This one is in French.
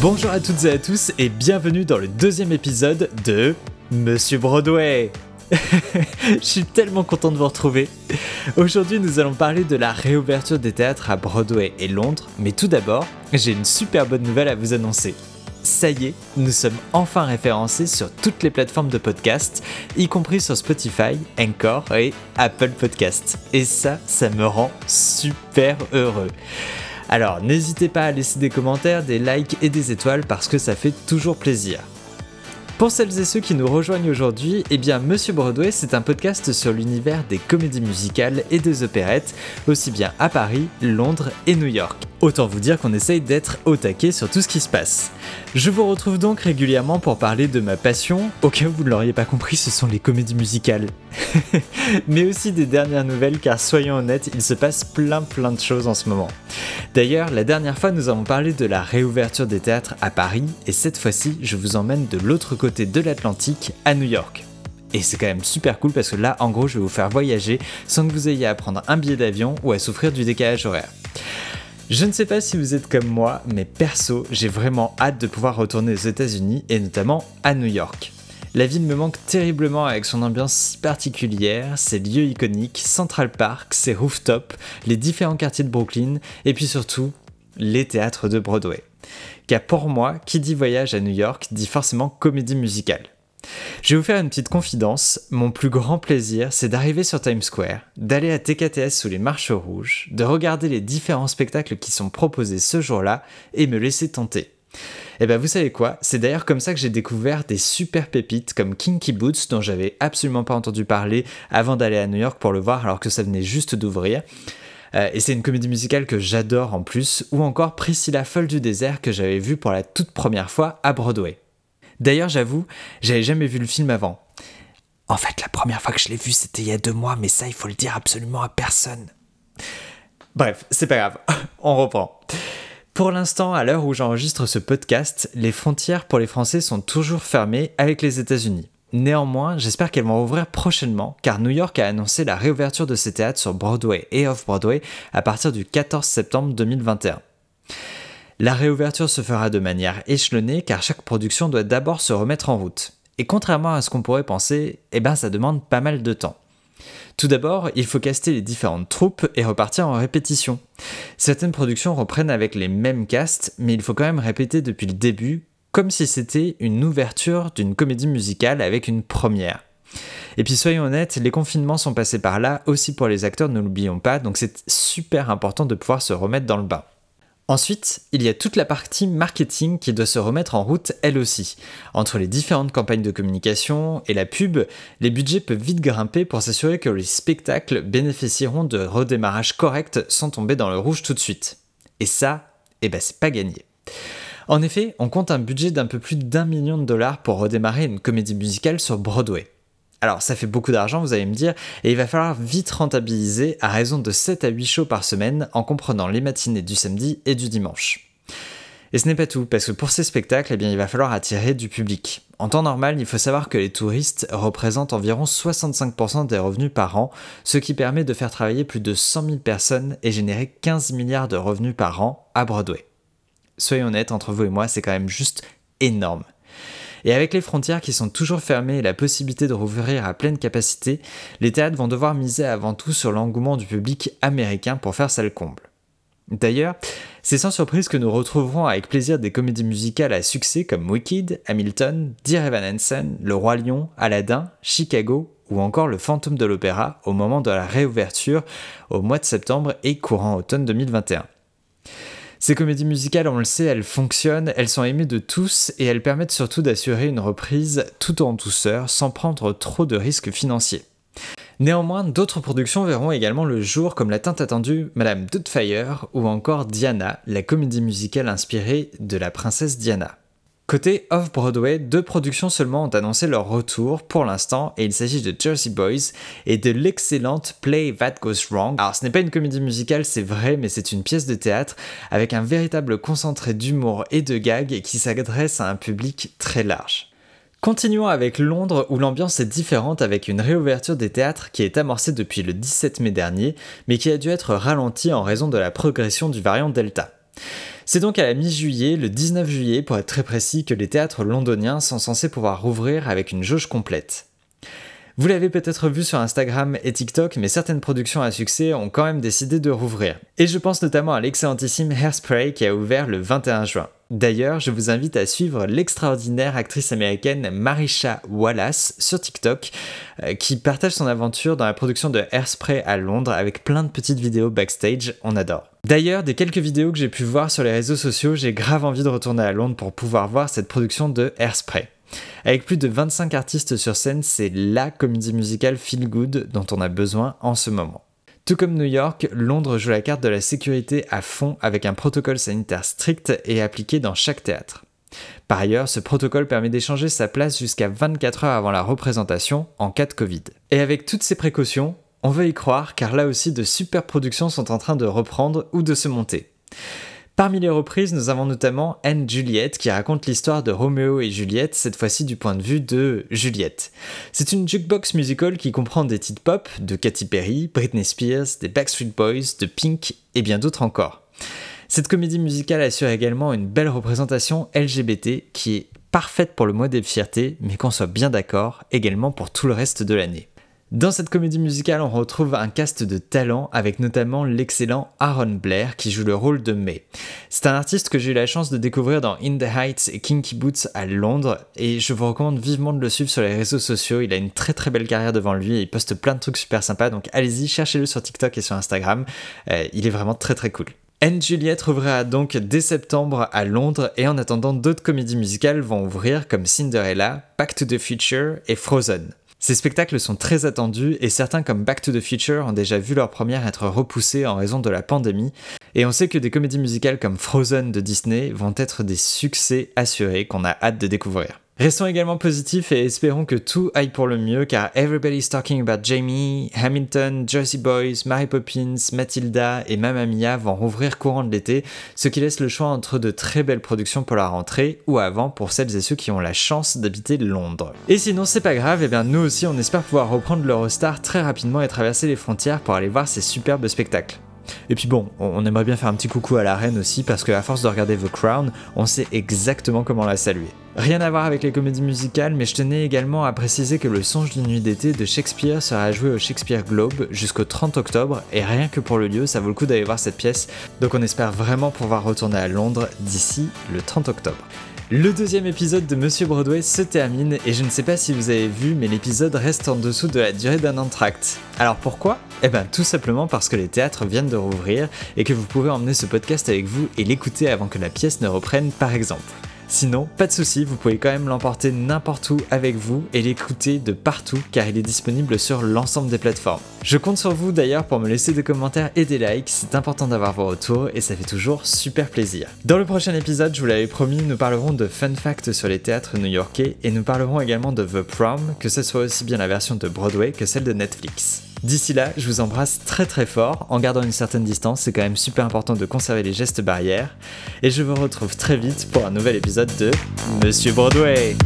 Bonjour à toutes et à tous et bienvenue dans le deuxième épisode de Monsieur Broadway. Je suis tellement content de vous retrouver. Aujourd'hui, nous allons parler de la réouverture des théâtres à Broadway et Londres, mais tout d'abord, j'ai une super bonne nouvelle à vous annoncer. Ça y est, nous sommes enfin référencés sur toutes les plateformes de podcast, y compris sur Spotify, Encore et Apple Podcast. Et ça, ça me rend super heureux. Alors n'hésitez pas à laisser des commentaires, des likes et des étoiles parce que ça fait toujours plaisir. Pour celles et ceux qui nous rejoignent aujourd'hui, eh bien Monsieur Broadway, c'est un podcast sur l'univers des comédies musicales et des opérettes, aussi bien à Paris, Londres et New York. Autant vous dire qu'on essaye d'être au taquet sur tout ce qui se passe. Je vous retrouve donc régulièrement pour parler de ma passion, au cas où vous ne l'auriez pas compris, ce sont les comédies musicales. Mais aussi des dernières nouvelles car soyons honnêtes, il se passe plein plein de choses en ce moment. D'ailleurs, la dernière fois nous avons parlé de la réouverture des théâtres à Paris et cette fois-ci je vous emmène de l'autre côté de l'Atlantique, à New York. Et c'est quand même super cool parce que là, en gros, je vais vous faire voyager sans que vous ayez à prendre un billet d'avion ou à souffrir du décalage horaire. Je ne sais pas si vous êtes comme moi, mais perso, j'ai vraiment hâte de pouvoir retourner aux États-Unis et notamment à New York. La ville me manque terriblement avec son ambiance si particulière, ses lieux iconiques, Central Park, ses rooftops, les différents quartiers de Brooklyn et puis surtout les théâtres de Broadway. Car pour moi, qui dit voyage à New York dit forcément comédie musicale. Je vais vous faire une petite confidence. Mon plus grand plaisir, c'est d'arriver sur Times Square, d'aller à TKTS sous les marches rouges, de regarder les différents spectacles qui sont proposés ce jour-là et me laisser tenter. Et eh ben vous savez quoi, c'est d'ailleurs comme ça que j'ai découvert des super pépites comme Kinky Boots dont j'avais absolument pas entendu parler avant d'aller à New York pour le voir alors que ça venait juste d'ouvrir. Euh, et c'est une comédie musicale que j'adore en plus, ou encore Priscilla Folle du désert que j'avais vue pour la toute première fois à Broadway. D'ailleurs, j'avoue, j'avais jamais vu le film avant. En fait, la première fois que je l'ai vu, c'était il y a deux mois, mais ça, il faut le dire absolument à personne. Bref, c'est pas grave, on reprend. Pour l'instant, à l'heure où j'enregistre ce podcast, les frontières pour les Français sont toujours fermées avec les États-Unis. Néanmoins, j'espère qu'elles vont ouvrir prochainement, car New York a annoncé la réouverture de ses théâtres sur Broadway et Off-Broadway à partir du 14 septembre 2021. La réouverture se fera de manière échelonnée car chaque production doit d'abord se remettre en route. Et contrairement à ce qu'on pourrait penser, eh ben ça demande pas mal de temps. Tout d'abord, il faut caster les différentes troupes et repartir en répétition. Certaines productions reprennent avec les mêmes castes, mais il faut quand même répéter depuis le début, comme si c'était une ouverture d'une comédie musicale avec une première. Et puis soyons honnêtes, les confinements sont passés par là aussi pour les acteurs, ne l'oublions pas, donc c'est super important de pouvoir se remettre dans le bain. Ensuite, il y a toute la partie marketing qui doit se remettre en route elle aussi. Entre les différentes campagnes de communication et la pub, les budgets peuvent vite grimper pour s'assurer que les spectacles bénéficieront de redémarrage correct sans tomber dans le rouge tout de suite. Et ça, eh ben c'est pas gagné. En effet, on compte un budget d'un peu plus d'un million de dollars pour redémarrer une comédie musicale sur Broadway. Alors ça fait beaucoup d'argent, vous allez me dire, et il va falloir vite rentabiliser à raison de 7 à 8 shows par semaine en comprenant les matinées du samedi et du dimanche. Et ce n'est pas tout, parce que pour ces spectacles, eh il va falloir attirer du public. En temps normal, il faut savoir que les touristes représentent environ 65% des revenus par an, ce qui permet de faire travailler plus de 100 000 personnes et générer 15 milliards de revenus par an à Broadway. Soyons honnêtes, entre vous et moi, c'est quand même juste énorme. Et avec les frontières qui sont toujours fermées et la possibilité de rouvrir à pleine capacité, les théâtres vont devoir miser avant tout sur l'engouement du public américain pour faire ça le comble. D'ailleurs, c'est sans surprise que nous retrouverons avec plaisir des comédies musicales à succès comme Wicked, Hamilton, Dear Evan Hansen, Le Roi Lion, Aladdin, Chicago ou encore Le Fantôme de l'Opéra au moment de la réouverture au mois de septembre et courant automne 2021. Ces comédies musicales, on le sait, elles fonctionnent, elles sont aimées de tous et elles permettent surtout d'assurer une reprise tout en douceur sans prendre trop de risques financiers. Néanmoins, d'autres productions verront également le jour comme l'a tant attendue Madame Doubtfire ou encore Diana, la comédie musicale inspirée de la princesse Diana. Côté Off-Broadway, deux productions seulement ont annoncé leur retour pour l'instant, et il s'agit de Jersey Boys et de l'excellente Play That Goes Wrong. Alors ce n'est pas une comédie musicale, c'est vrai, mais c'est une pièce de théâtre avec un véritable concentré d'humour et de gags qui s'adresse à un public très large. Continuons avec Londres où l'ambiance est différente avec une réouverture des théâtres qui est amorcée depuis le 17 mai dernier, mais qui a dû être ralentie en raison de la progression du variant Delta. C'est donc à la mi-juillet, le 19 juillet pour être très précis, que les théâtres londoniens sont censés pouvoir rouvrir avec une jauge complète. Vous l'avez peut-être vu sur Instagram et TikTok, mais certaines productions à succès ont quand même décidé de rouvrir. Et je pense notamment à l'excellentissime Hairspray qui a ouvert le 21 juin. D'ailleurs, je vous invite à suivre l'extraordinaire actrice américaine Marisha Wallace sur TikTok, euh, qui partage son aventure dans la production de Hairspray à Londres avec plein de petites vidéos backstage, on adore. D'ailleurs, des quelques vidéos que j'ai pu voir sur les réseaux sociaux, j'ai grave envie de retourner à Londres pour pouvoir voir cette production de Hairspray. Avec plus de 25 artistes sur scène, c'est LA comédie musicale feel good dont on a besoin en ce moment. Tout comme New York, Londres joue la carte de la sécurité à fond avec un protocole sanitaire strict et appliqué dans chaque théâtre. Par ailleurs, ce protocole permet d'échanger sa place jusqu'à 24 heures avant la représentation en cas de Covid. Et avec toutes ces précautions, on veut y croire car là aussi de super productions sont en train de reprendre ou de se monter. Parmi les reprises, nous avons notamment Anne Juliette qui raconte l'histoire de Roméo et Juliette, cette fois-ci du point de vue de Juliette. C'est une jukebox musical qui comprend des titres pop de Katy Perry, Britney Spears, des Backstreet Boys, de Pink et bien d'autres encore. Cette comédie musicale assure également une belle représentation LGBT qui est parfaite pour le mois des fiertés, mais qu'on soit bien d'accord, également pour tout le reste de l'année. Dans cette comédie musicale, on retrouve un cast de talents avec notamment l'excellent Aaron Blair qui joue le rôle de May. C'est un artiste que j'ai eu la chance de découvrir dans In the Heights et Kinky Boots à Londres et je vous recommande vivement de le suivre sur les réseaux sociaux. Il a une très très belle carrière devant lui et il poste plein de trucs super sympas donc allez-y, cherchez-le sur TikTok et sur Instagram. Euh, il est vraiment très très cool. Anne Juliette ouvrira donc dès septembre à Londres et en attendant d'autres comédies musicales vont ouvrir comme Cinderella, Back to the Future et Frozen. Ces spectacles sont très attendus et certains comme Back to the Future ont déjà vu leur première être repoussée en raison de la pandémie, et on sait que des comédies musicales comme Frozen de Disney vont être des succès assurés qu'on a hâte de découvrir. Restons également positifs et espérons que tout aille pour le mieux car everybody's talking about Jamie, Hamilton, Jersey Boys, Mary Poppins, Matilda et Mamma Mia vont rouvrir courant de l'été, ce qui laisse le choix entre de très belles productions pour la rentrée ou avant pour celles et ceux qui ont la chance d'habiter Londres. Et sinon c'est pas grave, et eh bien nous aussi on espère pouvoir reprendre l'Eurostar très rapidement et traverser les frontières pour aller voir ces superbes spectacles. Et puis bon, on aimerait bien faire un petit coucou à la reine aussi parce qu'à force de regarder The Crown, on sait exactement comment la saluer. Rien à voir avec les comédies musicales, mais je tenais également à préciser que le Songe d'une nuit d'été de Shakespeare sera joué au Shakespeare Globe jusqu'au 30 octobre, et rien que pour le lieu, ça vaut le coup d'aller voir cette pièce, donc on espère vraiment pouvoir retourner à Londres d'ici le 30 octobre. Le deuxième épisode de Monsieur Broadway se termine et je ne sais pas si vous avez vu mais l'épisode reste en dessous de la durée d'un entracte. Alors pourquoi? Eh ben tout simplement parce que les théâtres viennent de rouvrir et que vous pouvez emmener ce podcast avec vous et l'écouter avant que la pièce ne reprenne par exemple. Sinon, pas de souci, vous pouvez quand même l'emporter n'importe où avec vous et l'écouter de partout car il est disponible sur l'ensemble des plateformes. Je compte sur vous d'ailleurs pour me laisser des commentaires et des likes, c'est important d'avoir vos retours et ça fait toujours super plaisir. Dans le prochain épisode, je vous l'avais promis, nous parlerons de fun facts sur les théâtres new-yorkais et nous parlerons également de The Prom, que ce soit aussi bien la version de Broadway que celle de Netflix. D'ici là, je vous embrasse très très fort en gardant une certaine distance, c'est quand même super important de conserver les gestes barrières. Et je vous retrouve très vite pour un nouvel épisode de Monsieur Broadway.